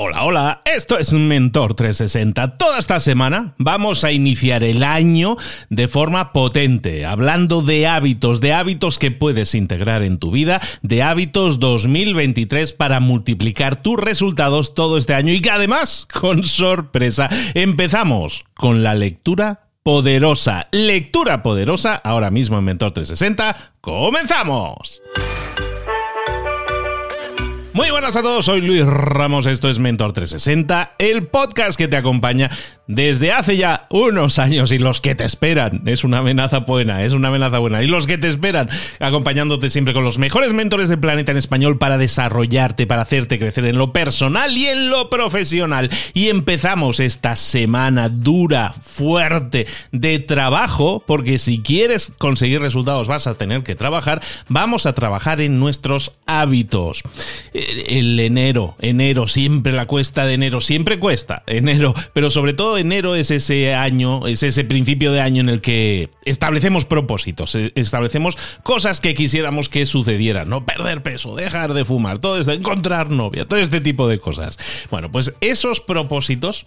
Hola, hola, esto es Mentor 360. Toda esta semana vamos a iniciar el año de forma potente, hablando de hábitos, de hábitos que puedes integrar en tu vida, de hábitos 2023 para multiplicar tus resultados todo este año y que además, con sorpresa, empezamos con la lectura poderosa. Lectura poderosa ahora mismo en Mentor 360. ¡Comenzamos! Muy buenas a todos, soy Luis Ramos, esto es Mentor 360, el podcast que te acompaña desde hace ya unos años y los que te esperan, es una amenaza buena, es una amenaza buena, y los que te esperan acompañándote siempre con los mejores mentores del planeta en español para desarrollarte, para hacerte crecer en lo personal y en lo profesional. Y empezamos esta semana dura, fuerte, de trabajo, porque si quieres conseguir resultados vas a tener que trabajar, vamos a trabajar en nuestros hábitos el enero, enero, siempre la cuesta de enero, siempre cuesta enero, pero sobre todo enero es ese año, es ese principio de año en el que establecemos propósitos, eh, establecemos cosas que quisiéramos que sucedieran, ¿no? Perder peso, dejar de fumar, todo esto, encontrar novia, todo este tipo de cosas. Bueno, pues esos propósitos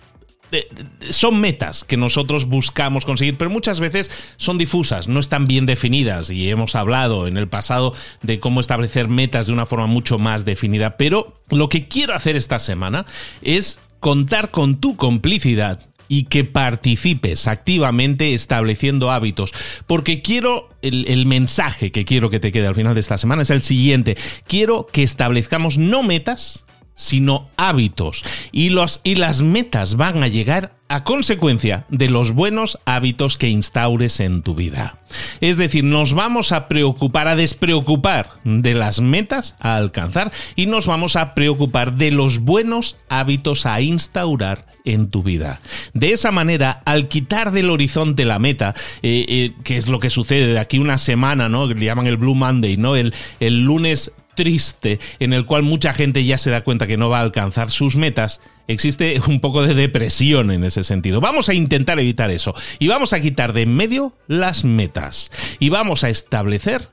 son metas que nosotros buscamos conseguir, pero muchas veces son difusas, no están bien definidas y hemos hablado en el pasado de cómo establecer metas de una forma mucho más definida, pero lo que quiero hacer esta semana es contar con tu complicidad y que participes activamente estableciendo hábitos. Porque quiero, el, el, mensaje que quiero que te quede al final de esta semana es el siguiente. Quiero que establezcamos no metas, sino hábitos. Y, los, y las metas van a llegar a consecuencia de los buenos hábitos que instaures en tu vida. Es decir, nos vamos a preocupar, a despreocupar de las metas a alcanzar y nos vamos a preocupar de los buenos hábitos a instaurar en tu vida. De esa manera, al quitar del horizonte la meta, eh, eh, que es lo que sucede de aquí una semana, ¿no? Le llaman el Blue Monday, ¿no? El, el lunes triste en el cual mucha gente ya se da cuenta que no va a alcanzar sus metas, existe un poco de depresión en ese sentido. Vamos a intentar evitar eso y vamos a quitar de en medio las metas y vamos a establecer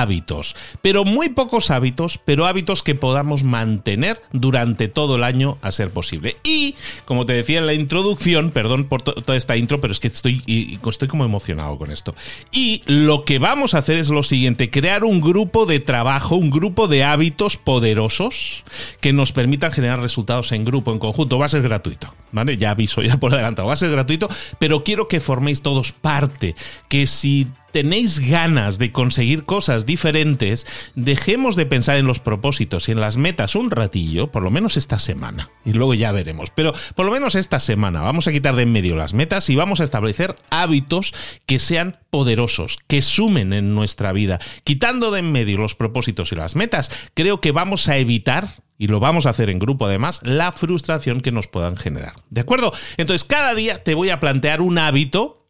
hábitos, pero muy pocos hábitos, pero hábitos que podamos mantener durante todo el año a ser posible. Y, como te decía en la introducción, perdón por toda esta intro, pero es que estoy, estoy como emocionado con esto. Y lo que vamos a hacer es lo siguiente, crear un grupo de trabajo, un grupo de hábitos poderosos que nos permitan generar resultados en grupo, en conjunto. Va a ser gratuito, ¿vale? Ya aviso, ya por adelantado, va a ser gratuito, pero quiero que forméis todos parte, que si tenéis ganas de conseguir cosas diferentes, dejemos de pensar en los propósitos y en las metas un ratillo, por lo menos esta semana. Y luego ya veremos. Pero por lo menos esta semana vamos a quitar de en medio las metas y vamos a establecer hábitos que sean poderosos, que sumen en nuestra vida. Quitando de en medio los propósitos y las metas, creo que vamos a evitar y lo vamos a hacer en grupo además, la frustración que nos puedan generar. ¿De acuerdo? Entonces, cada día te voy a plantear un hábito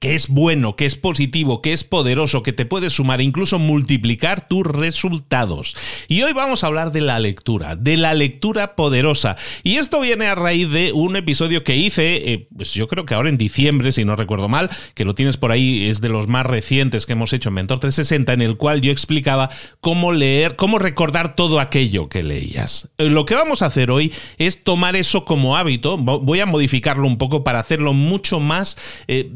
que es bueno, que es positivo, que es poderoso, que te puede sumar, incluso multiplicar tus resultados. Y hoy vamos a hablar de la lectura, de la lectura poderosa. Y esto viene a raíz de un episodio que hice, eh, pues yo creo que ahora en diciembre, si no recuerdo mal, que lo tienes por ahí, es de los más recientes que hemos hecho en Mentor 360, en el cual yo explicaba cómo leer, cómo recordar todo aquello que leías. Eh, lo que vamos a hacer hoy es tomar eso como hábito, voy a modificarlo un poco para hacerlo mucho más eh,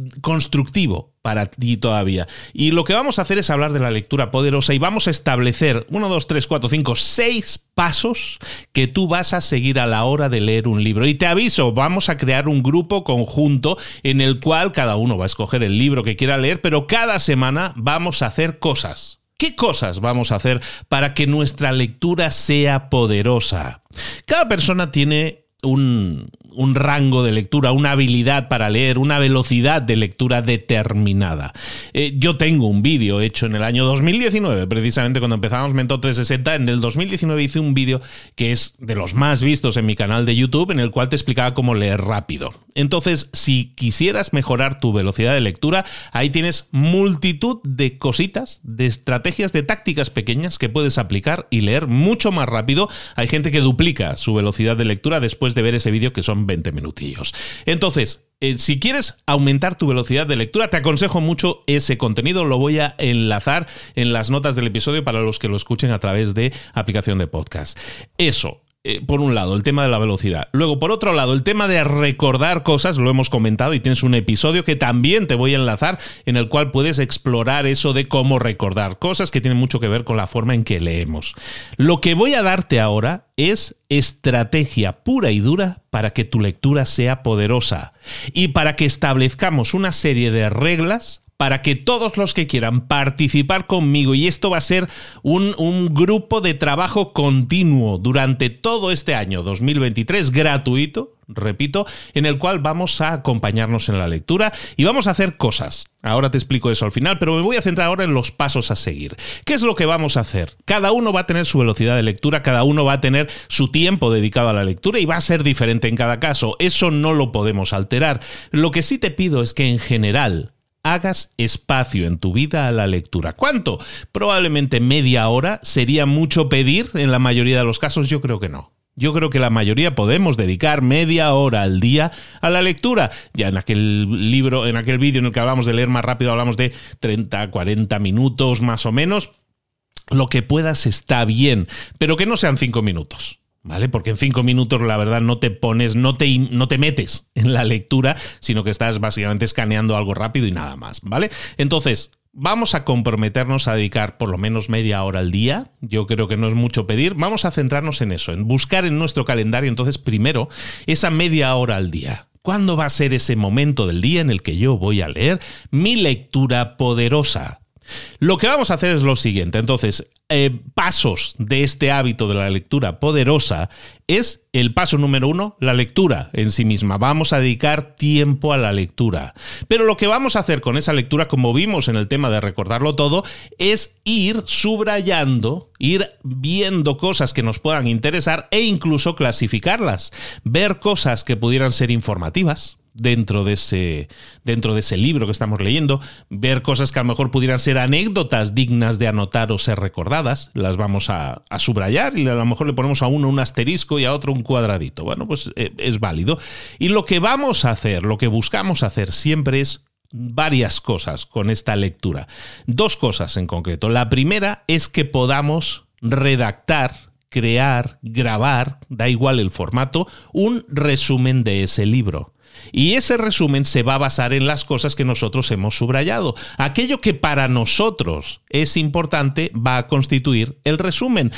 para ti todavía. Y lo que vamos a hacer es hablar de la lectura poderosa y vamos a establecer 1, 2, 3, 4, 5, 6 pasos que tú vas a seguir a la hora de leer un libro. Y te aviso, vamos a crear un grupo conjunto en el cual cada uno va a escoger el libro que quiera leer, pero cada semana vamos a hacer cosas. ¿Qué cosas vamos a hacer para que nuestra lectura sea poderosa? Cada persona tiene un, un rango de lectura, una habilidad para leer, una velocidad de lectura determinada. Eh, yo tengo un vídeo hecho en el año 2019, precisamente cuando empezamos Mentor 360. En el 2019 hice un vídeo que es de los más vistos en mi canal de YouTube, en el cual te explicaba cómo leer rápido. Entonces, si quisieras mejorar tu velocidad de lectura, ahí tienes multitud de cositas, de estrategias, de tácticas pequeñas que puedes aplicar y leer mucho más rápido. Hay gente que duplica su velocidad de lectura después de ver ese vídeo que son 20 minutillos. Entonces, eh, si quieres aumentar tu velocidad de lectura, te aconsejo mucho ese contenido. Lo voy a enlazar en las notas del episodio para los que lo escuchen a través de aplicación de podcast. Eso, eh, por un lado, el tema de la velocidad. Luego, por otro lado, el tema de recordar cosas, lo hemos comentado y tienes un episodio que también te voy a enlazar en el cual puedes explorar eso de cómo recordar cosas que tienen mucho que ver con la forma en que leemos. Lo que voy a darte ahora es estrategia pura y dura para que tu lectura sea poderosa y para que establezcamos una serie de reglas para que todos los que quieran participar conmigo, y esto va a ser un, grupo de trabajo continuo durante todo este año 2023, gratuito, repito, en el cual vamos a acompañarnos en la lectura y vamos a hacer cosas. Ahora te explico eso al final, pero me voy a centrar ahora en los pasos a seguir. ¿Qué es lo que vamos a hacer? Cada uno va a tener su velocidad de lectura, cada uno va a tener su tiempo dedicado a la lectura y va a ser diferente en cada caso. Eso no lo podemos alterar. Lo que sí te pido es que en general hagas espacio en tu vida a la lectura. ¿Cuánto? Probablemente media hora. ¿Sería mucho pedir en la mayoría de los casos? Yo creo que no. Yo creo que la mayoría podemos dedicar media hora al día a la lectura. Ya en aquel libro, en aquel vídeo en el que hablamos de leer más rápido, hablamos de 30, 40 minutos más o menos. Lo que puedas está bien, pero que no sean 5 minutos. ¿Vale? Porque en cinco minutos, la verdad, no te pones, no te, no te metes en la lectura, sino que estás básicamente escaneando algo rápido y nada más, ¿vale? Entonces, Vamos a comprometernos a dedicar por lo menos media hora al día. Yo creo que no es mucho pedir. Vamos a centrarnos en eso, en buscar en nuestro calendario entonces primero esa media hora al día. ¿Cuándo va a ser ese momento del día en el que yo voy a leer mi lectura poderosa? Lo que vamos a hacer es lo siguiente. Entonces, eh, pasos de este hábito de la lectura poderosa es el paso número uno, la lectura en sí misma. Vamos a dedicar tiempo a la lectura. Pero lo que vamos a hacer con esa lectura, como vimos en el tema de recordarlo todo, es ir subrayando, ir viendo cosas que nos puedan interesar e incluso clasificarlas. Ver cosas que pudieran ser informativas, dentro de ese dentro de ese libro que estamos leyendo, ver cosas que a lo mejor pudieran ser anécdotas dignas de anotar o ser recordadas, las vamos a, subrayar y a lo mejor le ponemos a uno un asterisco y a otro un cuadradito. Bueno, pues eh, es válido. Y lo que vamos a hacer, lo que buscamos hacer siempre es varias cosas con esta lectura. Dos cosas en concreto. La primera es que podamos redactar crear, grabar, da igual el formato, un resumen de ese libro. Y ese resumen se va a basar en las cosas que nosotros hemos subrayado. Aquello que para nosotros es importante va a constituir el resumen.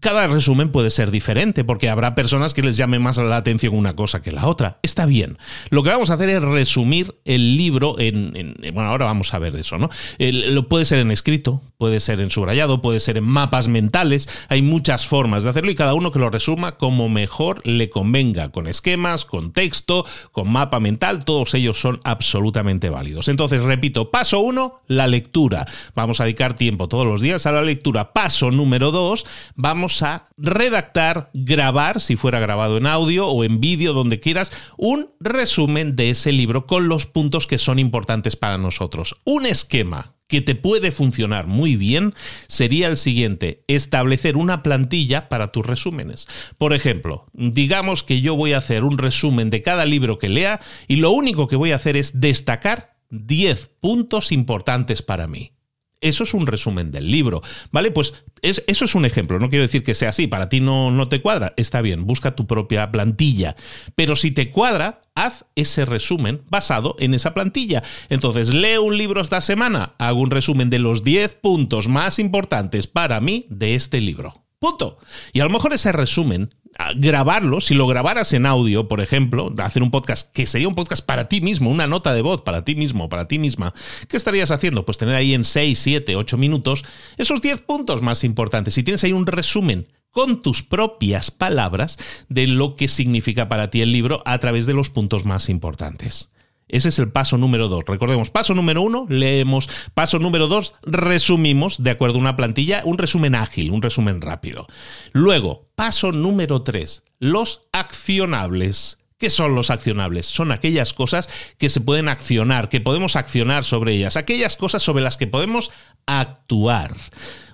Cada resumen puede ser diferente, porque habrá personas que les llame más la atención una cosa que la otra. Está bien. Lo que vamos a hacer es resumir el libro en. bueno, ahora vamos a ver de eso, ¿no? lo puede ser en escrito, puede ser en subrayado, puede ser en mapas mentales. Hay muchas formas de hacerlo y cada uno que lo resuma como mejor le convenga, con esquemas, con texto, con mapa mental, todos ellos son absolutamente válidos. Entonces, repito, paso uno, la lectura. Vamos a dedicar tiempo todos los días a la lectura. Paso número dos, vamos a redactar, grabar, si fuera grabado en audio o en vídeo, donde quieras, un resumen de ese libro con los puntos que son importantes para nosotros. Un esquema que te puede funcionar muy bien sería el siguiente, establecer una plantilla para tus resúmenes. Por ejemplo, digamos que yo voy a hacer un resumen de cada libro que lea y lo único que voy a hacer es destacar 10 puntos importantes para mí. Eso es un resumen del libro, ¿vale? Pues eso es un ejemplo, no quiero decir que sea así, para ti no, no te cuadra, está bien, busca tu propia plantilla, pero si te cuadra, haz ese resumen basado en esa plantilla. Entonces, leo un libro esta semana, hago un resumen de los 10 puntos más importantes para mí de este libro. Punto. Y a lo mejor ese resumen grabarlo, si lo grabaras en audio, por ejemplo, hacer un podcast que sería un podcast para ti mismo, una nota de voz para ti mismo, para ti misma, ¿qué estarías haciendo? Pues tener ahí en 6, 7, 8 minutos esos 10 puntos más importantes. Si tienes ahí un resumen con tus propias palabras de lo que significa para ti el libro a través de los puntos más importantes. Ese es el paso número dos. Recordemos, paso número uno, leemos. Paso número dos, resumimos de acuerdo a una plantilla, un resumen ágil, un resumen rápido. Luego, paso número tres, los accionables. ¿Qué son los accionables? Son aquellas cosas que se pueden accionar, que podemos accionar sobre ellas, aquellas cosas sobre las que podemos actuar.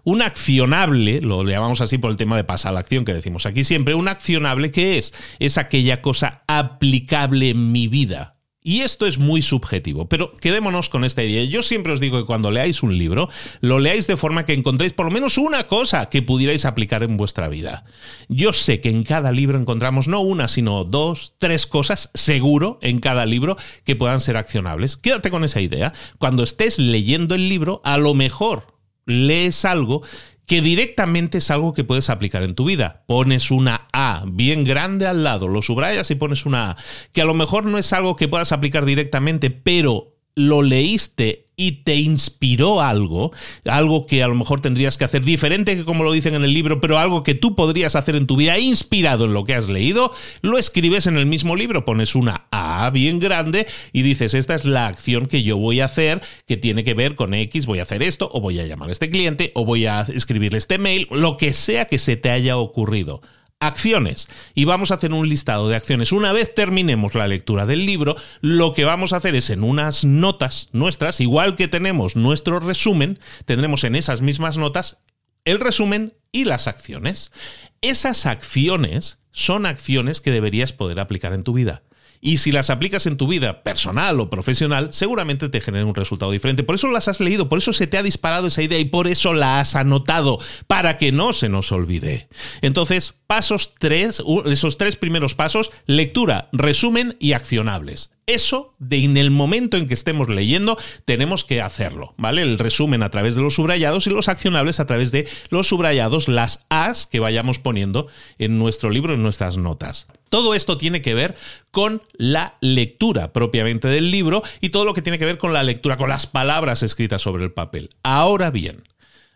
Un accionable, lo llamamos así por el tema de pasar a la acción que decimos aquí siempre, un accionable ¿qué es? Es aquella cosa aplicable en mi vida. Y esto es muy subjetivo, pero quedémonos con esta idea. Yo siempre os digo que cuando leáis un libro, lo leáis de forma que encontréis por lo menos una cosa que pudierais aplicar en vuestra vida. Yo sé que en cada libro encontramos no una, sino dos, tres cosas, seguro, en cada libro que puedan ser accionables. Quédate con esa idea. Cuando estés leyendo el libro, a lo mejor lees algo que directamente es algo que puedes aplicar en tu vida. Pones una A bien grande al lado, lo subrayas y pones una A, que a lo mejor no es algo que puedas aplicar directamente, pero lo leíste y te inspiró algo, algo que a lo mejor tendrías que hacer diferente que como lo dicen en el libro, pero algo que tú podrías hacer en tu vida inspirado en lo que has leído, lo escribes en el mismo libro, pones una A bien grande y dices, esta es la acción que yo voy a hacer que tiene que ver con X, voy a hacer esto, o voy a llamar a este cliente, o voy a escribirle este mail, lo que sea que se te haya ocurrido acciones. Y vamos a hacer un listado de acciones. Una vez terminemos la lectura del libro, lo que vamos a hacer es en unas notas nuestras, igual que tenemos nuestro resumen, tendremos en esas mismas notas el resumen y las acciones. Esas acciones son acciones que deberías poder aplicar en tu vida. Y si las aplicas en tu vida personal o profesional, seguramente te generen un resultado diferente. Por eso las has leído, por eso se te ha disparado esa idea y por eso la has anotado, para que no se nos olvide. Entonces, pasos tres, esos tres primeros pasos, lectura, resumen y accionables. Eso, de en el momento en que estemos leyendo, tenemos que hacerlo, ¿vale? El resumen a través de los subrayados y los accionables a través de los subrayados, las As que vayamos poniendo en nuestro libro, en nuestras notas. Todo esto tiene que ver con la lectura propiamente del libro y todo lo que tiene que ver con la lectura, con las palabras escritas sobre el papel. Ahora bien,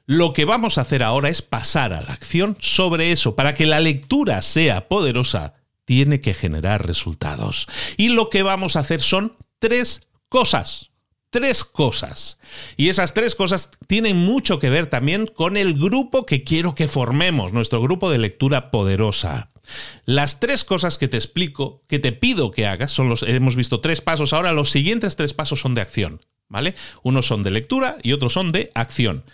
lo que vamos a hacer ahora es pasar a la acción sobre eso. Para que la lectura sea poderosa, tiene que generar resultados. Y lo que vamos a hacer son tres cosas. Tres cosas. Y esas tres cosas tienen mucho que ver también con el grupo que quiero que formemos, nuestro grupo de lectura poderosa. Las tres cosas que te explico, que te pido que hagas, son los, hemos visto tres pasos, ahora los siguientes tres pasos son de acción, ¿vale? Unos son de lectura y otros son de acción.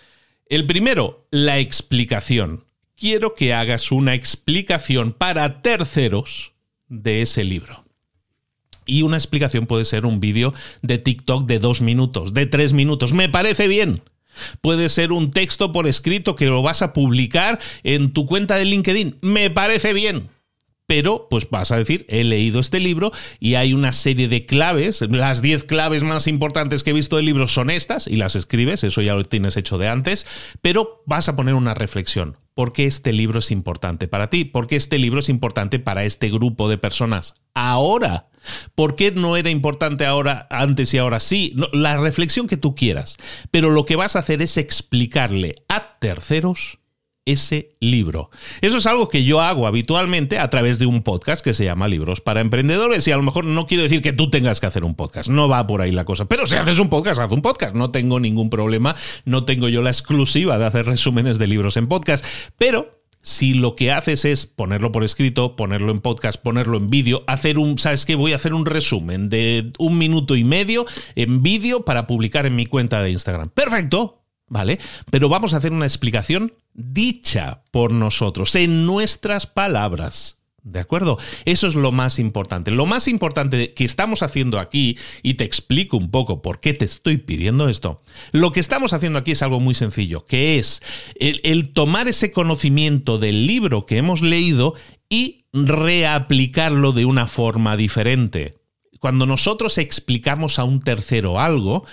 El primero, la explicación. Quiero que hagas una explicación para terceros de ese libro. Y una explicación puede ser un vídeo de TikTok de dos minutos, de tres minutos. Me parece bien. Puede ser un texto por escrito que lo vas a publicar en tu cuenta de LinkedIn. Me parece bien pero pues vas a decir, he leído este libro y hay una serie de claves, las 10 claves más importantes que he visto del libro son estas y las escribes, eso ya lo tienes hecho de antes, pero vas a poner una reflexión. por qué este libro es importante para ti, por qué este libro es importante para este grupo de personas ahora. ¿Por qué no era importante ahora, antes y ahora sí? la reflexión que tú quieras. Pero lo que vas a hacer es explicarle a terceros ese libro. Eso es algo que yo hago habitualmente a través de un podcast que se llama Libros para Emprendedores y a lo mejor no quiero decir que tú tengas que hacer un podcast, no va por ahí la cosa, pero si haces un podcast, haz un podcast, no tengo ningún problema, no tengo yo la exclusiva de hacer resúmenes de libros en podcast, pero si lo que haces es ponerlo por escrito, ponerlo en podcast, ponerlo en vídeo, hacer un, ¿sabes qué? Voy a hacer un resumen de un minuto y medio en vídeo para publicar en mi cuenta de Instagram. Perfecto, ¿vale? Pero vamos a hacer una explicación dicha por nosotros, en nuestras palabras. ¿De acuerdo? Eso es lo más importante. Lo más importante que estamos haciendo aquí, y te explico un poco por qué te estoy pidiendo esto, lo que estamos haciendo aquí es algo muy sencillo, que es el, tomar ese conocimiento del libro que hemos leído y reaplicarlo de una forma diferente. Cuando nosotros explicamos a un tercero algo,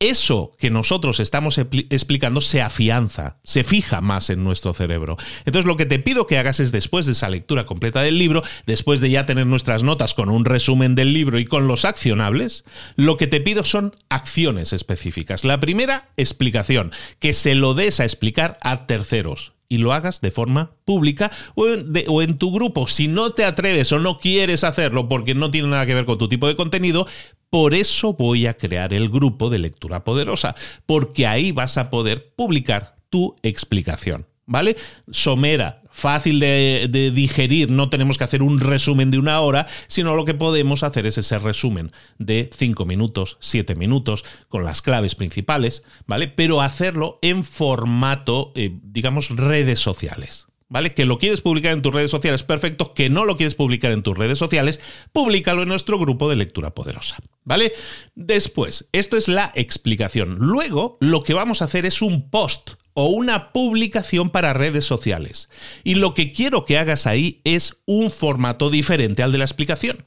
eso que nosotros estamos explicando se afianza, se fija más en nuestro cerebro. Entonces lo que te pido que hagas es después de esa lectura completa del libro, después de ya tener nuestras notas con un resumen del libro y con los accionables, lo que te pido son acciones específicas. La primera, explicación, que se lo des a explicar a terceros y lo hagas de forma pública o en, tu grupo. Si no te atreves o no quieres hacerlo porque no tiene nada que ver con tu tipo de contenido, por eso voy a crear el grupo de lectura poderosa, porque ahí vas a poder publicar tu explicación. ¿Vale? Somera, fácil de, digerir, no tenemos que hacer un resumen de una hora, sino lo que podemos hacer es ese resumen de cinco minutos, siete minutos, con las claves principales, ¿vale? Pero hacerlo en formato, eh, digamos, redes sociales. ¿Vale? Que lo quieres publicar en tus redes sociales, perfecto. Que no lo quieres publicar en tus redes sociales, públicalo en nuestro grupo de lectura poderosa, ¿vale? Después, esto es la explicación. Luego, lo que vamos a hacer es un post o una publicación para redes sociales. Y lo que quiero que hagas ahí es un formato diferente al de la explicación.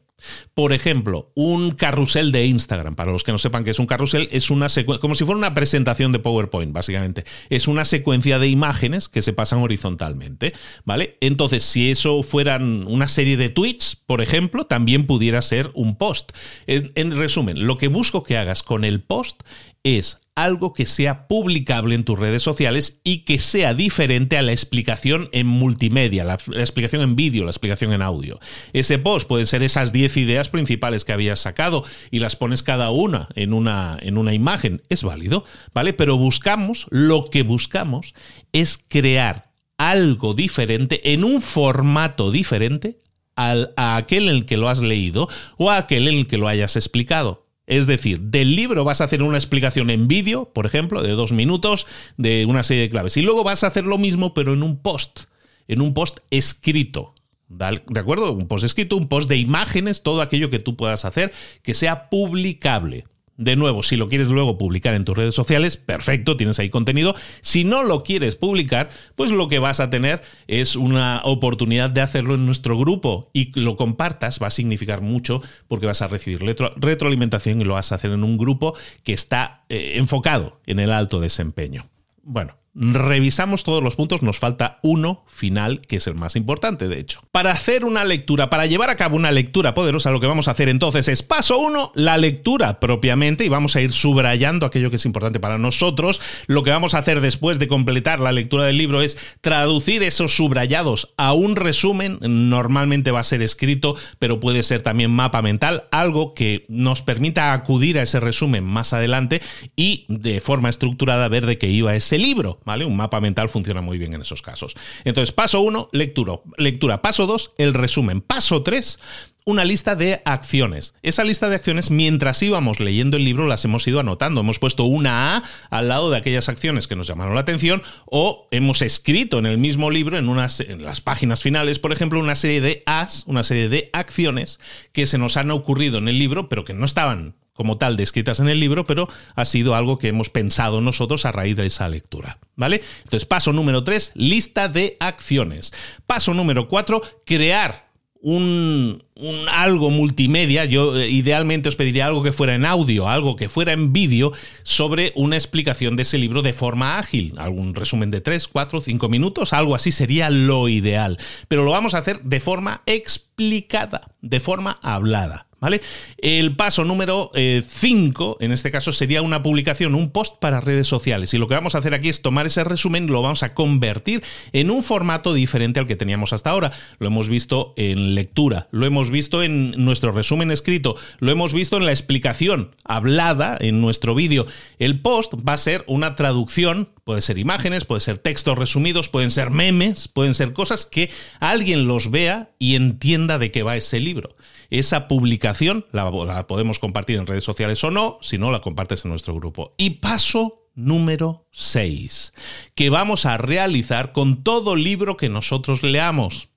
Por ejemplo, un carrusel de Instagram. Para los que no sepan qué es un carrusel, es una secuencia, como si fuera una presentación de PowerPoint, básicamente. Es una secuencia de imágenes que se pasan horizontalmente, ¿vale? Entonces, si eso fueran una serie de tweets, por ejemplo, también pudiera ser un post. en resumen, lo que busco que hagas con el post es algo que sea publicable en tus redes sociales y que sea diferente a la explicación en multimedia, la, explicación en vídeo, la explicación en audio. Ese post puede ser esas 10 ideas principales que habías sacado y las pones cada una en una, en una imagen. Es válido, ¿vale? Pero buscamos, lo que buscamos es crear algo diferente en un formato diferente al, a aquel en el que lo has leído o a aquel en el que lo hayas explicado. Es decir, del libro vas a hacer una explicación en vídeo, por ejemplo, de dos minutos, de una serie de claves. Y luego vas a hacer lo mismo, pero en un post, en un post escrito. ¿De acuerdo? Un post escrito, un post de imágenes, todo aquello que tú puedas hacer que sea publicable. De nuevo, si lo quieres luego publicar en tus redes sociales, perfecto, tienes ahí contenido. Si no lo quieres publicar, pues lo que vas a tener es una oportunidad de hacerlo en nuestro grupo y lo compartas va a significar mucho porque vas a recibir retroalimentación y lo vas a hacer en un grupo que está eh, enfocado en el alto desempeño. Bueno, revisamos todos los puntos, nos falta uno final, que es el más importante, de hecho. Para hacer una lectura, para llevar a cabo una lectura poderosa, lo que vamos a hacer entonces es paso uno, la lectura propiamente, y vamos a ir subrayando aquello que es importante para nosotros. Lo que vamos a hacer después de completar la lectura del libro es traducir esos subrayados a un resumen, normalmente va a ser escrito, pero puede ser también mapa mental, algo que nos permita acudir a ese resumen más adelante y de forma estructurada ver de qué iba ese libro. ¿Vale? Un mapa mental funciona muy bien en esos casos. Entonces, paso 1, lectura. lectura. Paso 2, el resumen. Paso 3, una lista de acciones. Esa lista de acciones, mientras íbamos leyendo el libro, las hemos ido anotando. Hemos puesto una A al lado de aquellas acciones que nos llamaron la atención o hemos escrito en el mismo libro, en, unas, en las páginas finales, por ejemplo, una serie de As, una serie de acciones que se nos han ocurrido en el libro, pero que no estaban como tal descritas en el libro, pero ha sido algo que hemos pensado nosotros a raíz de esa lectura. ¿Vale? Entonces, paso número 3, lista de acciones. Paso número 4, crear un, algo multimedia, yo eh, idealmente os pediría algo que fuera en audio, algo que fuera en vídeo, sobre una explicación de ese libro de forma ágil. Algún resumen de 3, 4, 5 minutos, algo así sería lo ideal. Pero lo vamos a hacer de forma explicada, de forma hablada. ¿Vale? El paso número 5, eh, en este caso, sería una publicación, un post para redes sociales. Y lo que vamos a hacer aquí es tomar ese resumen, lo vamos a convertir en un formato diferente al que teníamos hasta ahora. Lo hemos visto en lectura, lo hemos visto en nuestro resumen escrito, lo hemos visto en la explicación hablada en nuestro vídeo. El post va a ser una traducción, puede ser imágenes, puede ser textos resumidos, pueden ser memes, pueden ser cosas que alguien los vea y entienda de qué va ese libro. Esa publicación la, podemos compartir en redes sociales o no, si no la compartes en nuestro grupo. Y paso número 6, que vamos a realizar con todo libro que nosotros leamos.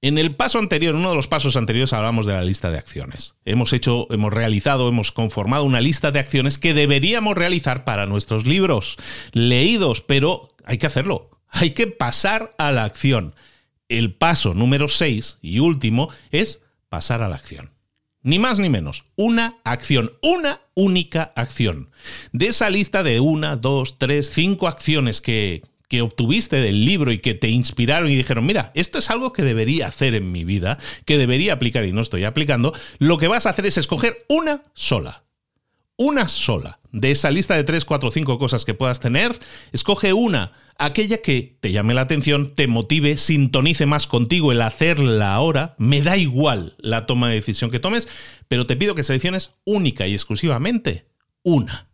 En el paso anterior, uno de los pasos anteriores, hablamos de la lista de acciones. Hemos hecho, hemos realizado, hemos conformado una lista de acciones que deberíamos realizar para nuestros libros leídos, pero hay que hacerlo. Hay que pasar a la acción. El paso número 6 y último es pasar a la acción. Ni más ni menos, una acción, una única acción. De esa lista de una, dos, tres, cinco acciones que, que obtuviste del libro y que te inspiraron y dijeron, mira, esto es algo que debería hacer en mi vida, que debería aplicar y no estoy aplicando, lo que vas a hacer es escoger una sola. Una sola. De esa lista de 3, 4, 5 cosas que puedas tener, escoge una, aquella que te llame la atención, te motive, sintonice más contigo el hacerla ahora. Me da igual la toma de decisión que tomes, pero te pido que selecciones única y exclusivamente una.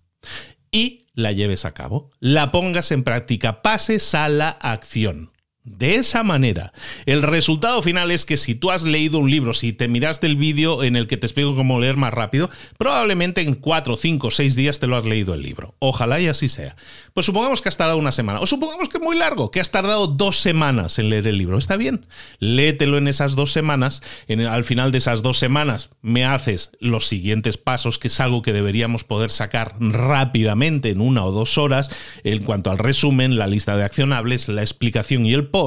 Y la lleves a cabo, la pongas en práctica, pases a la acción. De esa manera, el resultado final es que si tú has leído un libro, si te miraste el vídeo en el que te explico cómo leer más rápido, probablemente en 4, 5, 6 días te lo has leído el libro. Ojalá y así sea. Pues supongamos que has tardado una semana, o supongamos que es muy largo, que has tardado dos semanas en leer el libro. Está bien, léetelo en esas dos semanas. al final de esas dos semanas me haces los siguientes pasos, que es algo que deberíamos poder sacar rápidamente en una o dos horas, en cuanto al resumen, la lista de accionables, la explicación y el post,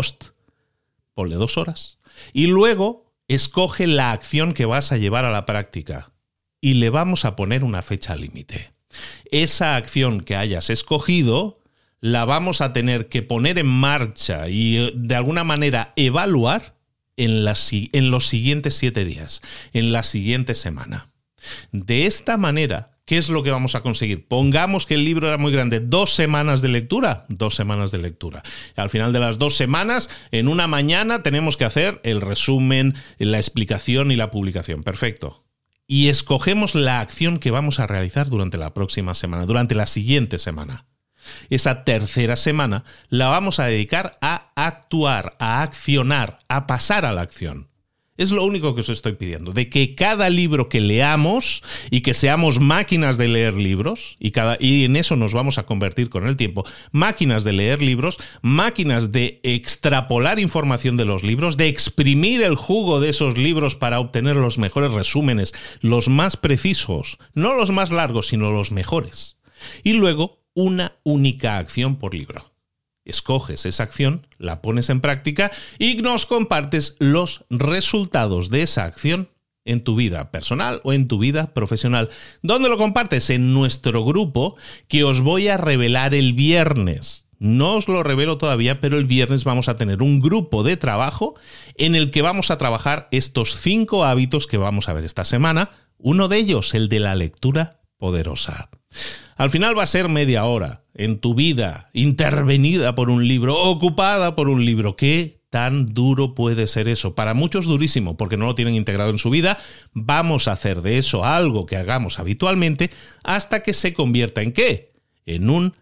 ponle dos horas. Y luego escoge la acción que vas a llevar a la práctica. Y le vamos a poner una fecha límite. Esa acción que hayas escogido la vamos a tener que poner en marcha y eh, de alguna manera evaluar en, en los siguientes siete días, en la siguiente semana. De esta manera ¿Qué es lo que vamos a conseguir? Pongamos que el libro era muy grande, dos semanas de lectura, dos semanas de lectura. Al final de las dos semanas, en una mañana tenemos que hacer el resumen, la explicación y la publicación. Perfecto. Y escogemos la acción que vamos a realizar durante la próxima semana, durante la siguiente semana. Esa tercera semana la vamos a dedicar a actuar, a accionar, a pasar a la acción. Es lo único que os estoy pidiendo, de que cada libro que leamos y que seamos máquinas de leer libros, y, cada, y en eso nos vamos a convertir con el tiempo, máquinas de leer libros, máquinas de extrapolar información de los libros, de exprimir el jugo de esos libros para obtener los mejores resúmenes, los más precisos, no los más largos, sino los mejores. Y luego, una única acción por libro escoges esa acción, la pones en práctica y nos compartes los resultados de esa acción en tu vida personal o en tu vida profesional. ¿Dónde lo compartes? En nuestro grupo que os voy a revelar el viernes. No os lo revelo todavía, pero el viernes vamos a tener un grupo de trabajo en el que vamos a trabajar estos cinco hábitos que vamos a ver esta semana. Uno de ellos, el de la lectura poderosa. Al final va a ser media hora en tu vida intervenida por un libro, ocupada por un libro. ¿Qué tan duro puede ser eso? Para muchos durísimo porque no lo tienen integrado en su vida. Vamos a hacer de eso algo que hagamos habitualmente hasta que se convierta en qué? En un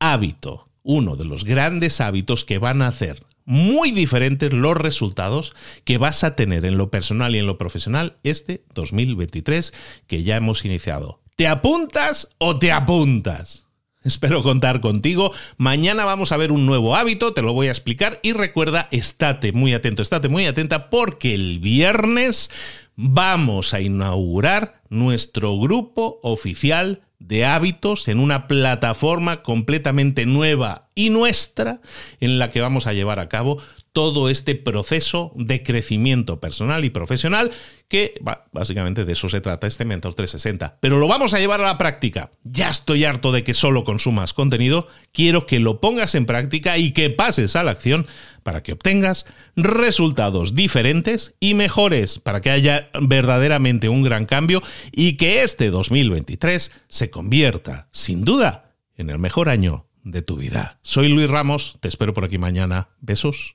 hábito. Uno de los grandes hábitos que van a hacer muy diferentes los resultados que vas a tener en lo personal y en lo profesional este 2023 que ya hemos iniciado. ¿Te apuntas o te apuntas? Espero contar contigo. Mañana vamos a ver un nuevo hábito, te lo voy a explicar y recuerda, estate muy atento, estate muy atenta porque el viernes vamos a inaugurar nuestro grupo oficial de hábitos en una plataforma completamente nueva y nuestra en la que vamos a llevar a cabo todo este proceso de crecimiento personal y profesional que básicamente de eso se trata este Mentor 360. Pero lo vamos a llevar a la práctica. Ya estoy harto de que solo consumas contenido, quiero que lo pongas en práctica y que pases a la acción para que obtengas resultados diferentes y mejores, para que haya verdaderamente un gran cambio y que este 2023 se convierta, sin duda, en el mejor año de tu vida. Soy Luis Ramos, te espero por aquí mañana. Besos